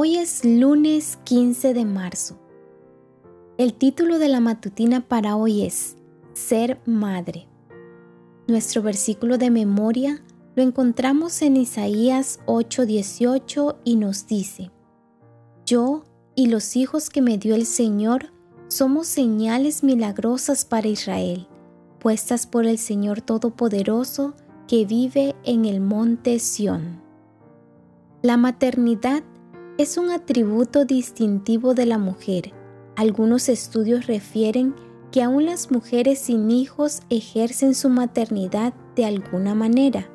Hoy es lunes 15 de marzo. El título de la matutina para hoy es Ser Madre. Nuestro versículo de memoria lo encontramos en Isaías 8:18 y nos dice, Yo y los hijos que me dio el Señor somos señales milagrosas para Israel puestas por el Señor Todopoderoso que vive en el monte Sión. La maternidad un atributo distintivo de la mujer. Algunos estudios refieren que aún las mujeres sin hijos ejercen su maternidad de alguna manera,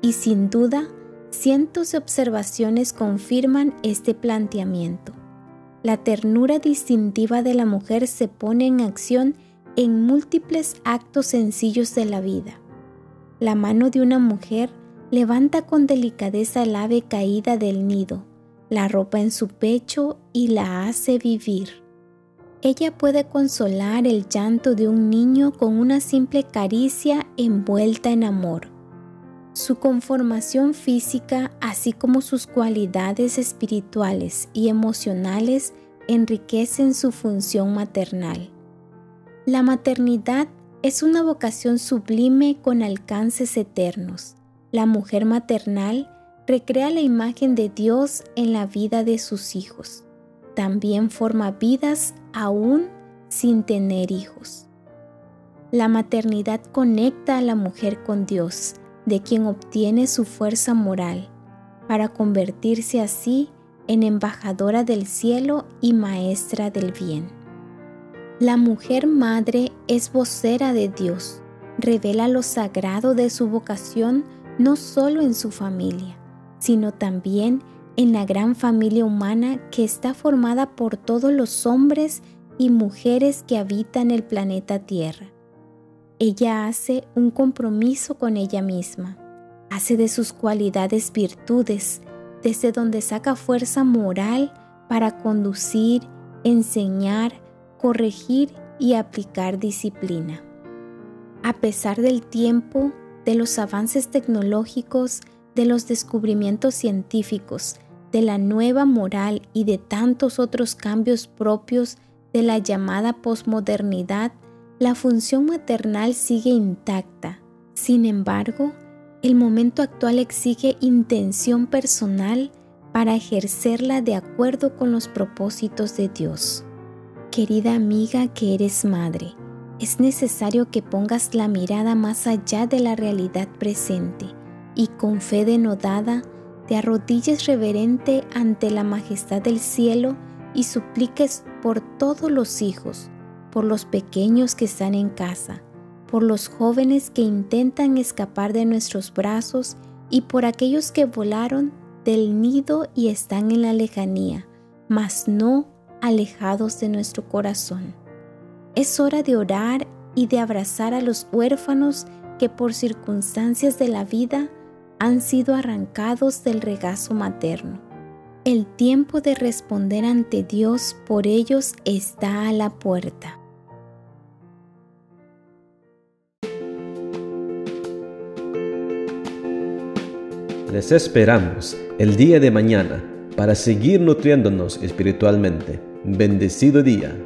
y sin duda, cientos de observaciones confirman este planteamiento. La ternura distintiva de la mujer se pone en acción en múltiples actos sencillos de la vida. La mano de una mujer levanta con delicadeza el ave caída del nido, la ropa en su pecho y la hace vivir. Ella puede consolar el llanto de un niño con una simple caricia envuelta en amor. Su conformación física, así como sus cualidades espirituales y emocionales, enriquecen su función maternal. La maternidad es una vocación sublime con alcances eternos. La mujer maternal recrea la imagen de Dios en la vida de sus hijos. También forma vidas aún sin tener hijos. La maternidad conecta a la mujer con Dios, de quien obtiene su fuerza moral, para convertirse así en embajadora del cielo y maestra del bien. La mujer madre es vocera de Dios, revela lo sagrado de su vocación no solo en su familia, sino también en la gran familia humana que está formada por todos los hombres y mujeres que habitan el planeta Tierra. Ella hace un compromiso con ella misma, hace de sus cualidades virtudes, desde donde saca fuerza moral para conducir, enseñar, corregir y aplicar disciplina. A pesar del tiempo, de los avances tecnológicos, de los descubrimientos científicos, de la nueva moral y de tantos otros cambios propios de la llamada posmodernidad, la función maternal sigue intacta. Sin embargo, el momento actual exige intención personal para ejercerla de acuerdo con los propósitos de Dios. Querida amiga que eres madre, es necesario que pongas la mirada más allá de la realidad presente y con fe denodada te arrodilles reverente ante la majestad del cielo y supliques por todos los hijos, por los pequeños que están en casa, por los jóvenes que intentan escapar de nuestros brazos y por aquellos que volaron del nido y están en la lejanía, mas no alejados de nuestro corazón. Es hora de orar y de abrazar a los huérfanos que por circunstancias de la vida han sido arrancados del regazo materno. El tiempo de responder ante Dios por ellos está a la puerta. Les esperamos el día de mañana para seguir nutriéndonos espiritualmente. Bendecido día.